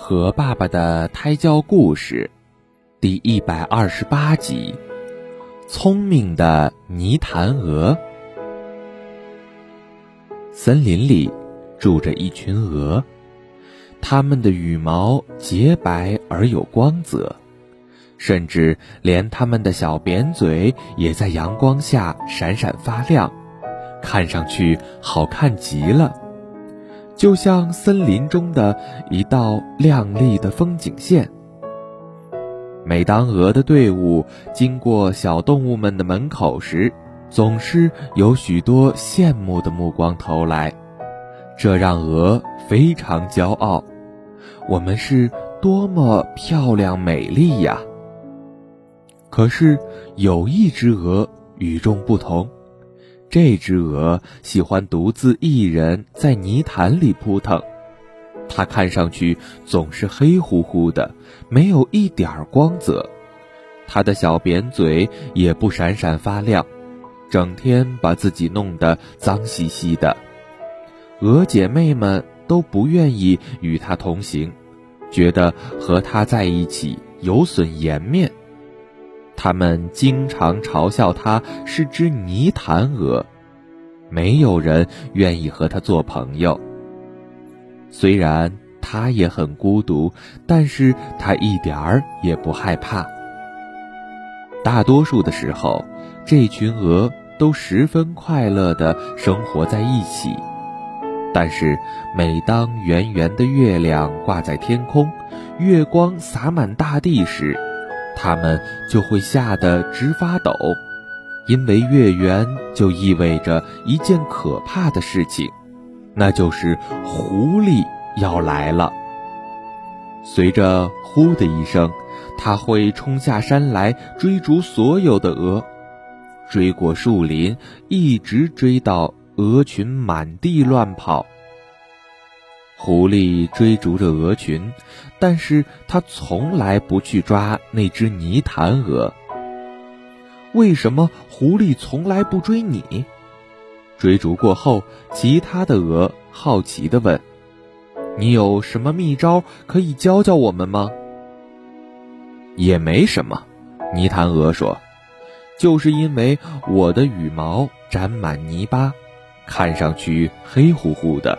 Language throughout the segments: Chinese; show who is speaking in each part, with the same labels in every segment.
Speaker 1: 和爸爸的胎教故事，第一百二十八集：聪明的泥潭鹅。森林里住着一群鹅，它们的羽毛洁白而有光泽，甚至连它们的小扁嘴也在阳光下闪闪发亮，看上去好看极了。就像森林中的一道亮丽的风景线。每当鹅的队伍经过小动物们的门口时，总是有许多羡慕的目光投来，这让鹅非常骄傲。我们是多么漂亮美丽呀！可是有一只鹅与众不同。这只鹅喜欢独自一人在泥潭里扑腾，它看上去总是黑乎乎的，没有一点儿光泽，它的小扁嘴也不闪闪发亮，整天把自己弄得脏兮兮的。鹅姐妹们都不愿意与它同行，觉得和它在一起有损颜面。他们经常嘲笑它是只泥潭鹅，没有人愿意和它做朋友。虽然它也很孤独，但是它一点儿也不害怕。大多数的时候，这群鹅都十分快乐地生活在一起。但是，每当圆圆的月亮挂在天空，月光洒满大地时，他们就会吓得直发抖，因为月圆就意味着一件可怕的事情，那就是狐狸要来了。随着“呼”的一声，它会冲下山来追逐所有的鹅，追过树林，一直追到鹅群满地乱跑。狐狸追逐着鹅群，但是它从来不去抓那只泥潭鹅。为什么狐狸从来不追你？追逐过后，其他的鹅好奇地问：“你有什么秘招可以教教我们吗？”也没什么，泥潭鹅说：“就是因为我的羽毛沾满泥巴，看上去黑乎乎的。”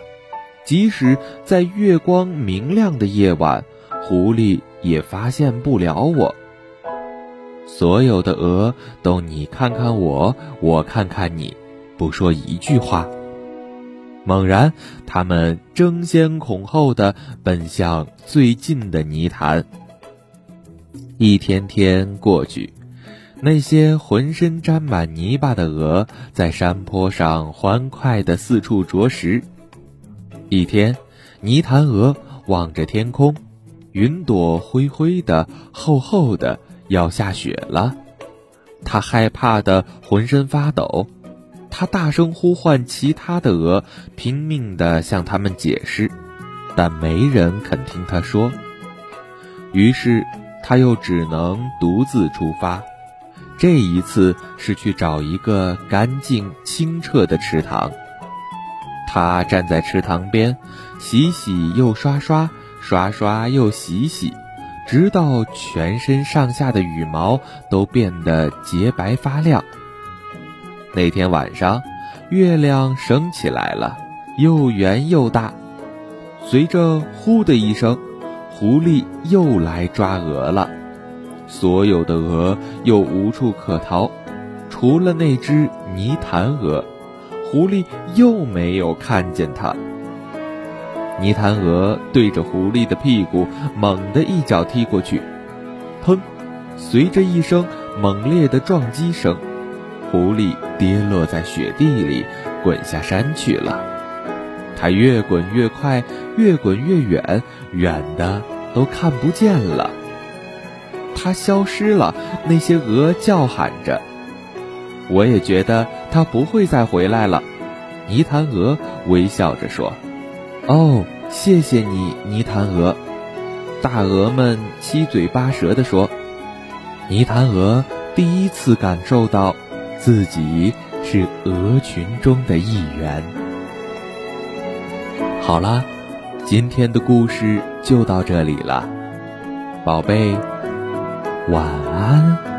Speaker 1: 即使在月光明亮的夜晚，狐狸也发现不了我。所有的鹅都你看看我，我看看你，不说一句话。猛然，它们争先恐后的奔向最近的泥潭。一天天过去，那些浑身沾满泥巴的鹅在山坡上欢快的四处啄食。一天，泥潭鹅望着天空，云朵灰灰的、厚厚的，要下雪了。它害怕的浑身发抖，它大声呼唤其他的鹅，拼命的向他们解释，但没人肯听他说。于是，他又只能独自出发。这一次是去找一个干净清澈的池塘。他站在池塘边，洗洗又刷刷，刷刷又洗洗，直到全身上下的羽毛都变得洁白发亮。那天晚上，月亮升起来了，又圆又大。随着“呼”的一声，狐狸又来抓鹅了。所有的鹅又无处可逃，除了那只泥潭鹅。狐狸又没有看见它。泥潭鹅对着狐狸的屁股猛地一脚踢过去，砰！随着一声猛烈的撞击声，狐狸跌落在雪地里，滚下山去了。它越滚越快，越滚越远，远的都看不见了。它消失了，那些鹅叫喊着。我也觉得它不会再回来了，泥潭鹅微笑着说：“哦，谢谢你，泥潭鹅。”大鹅们七嘴八舌地说：“泥潭鹅第一次感受到自己是鹅群中的一员。”好了。今天的故事就到这里了，宝贝，晚安。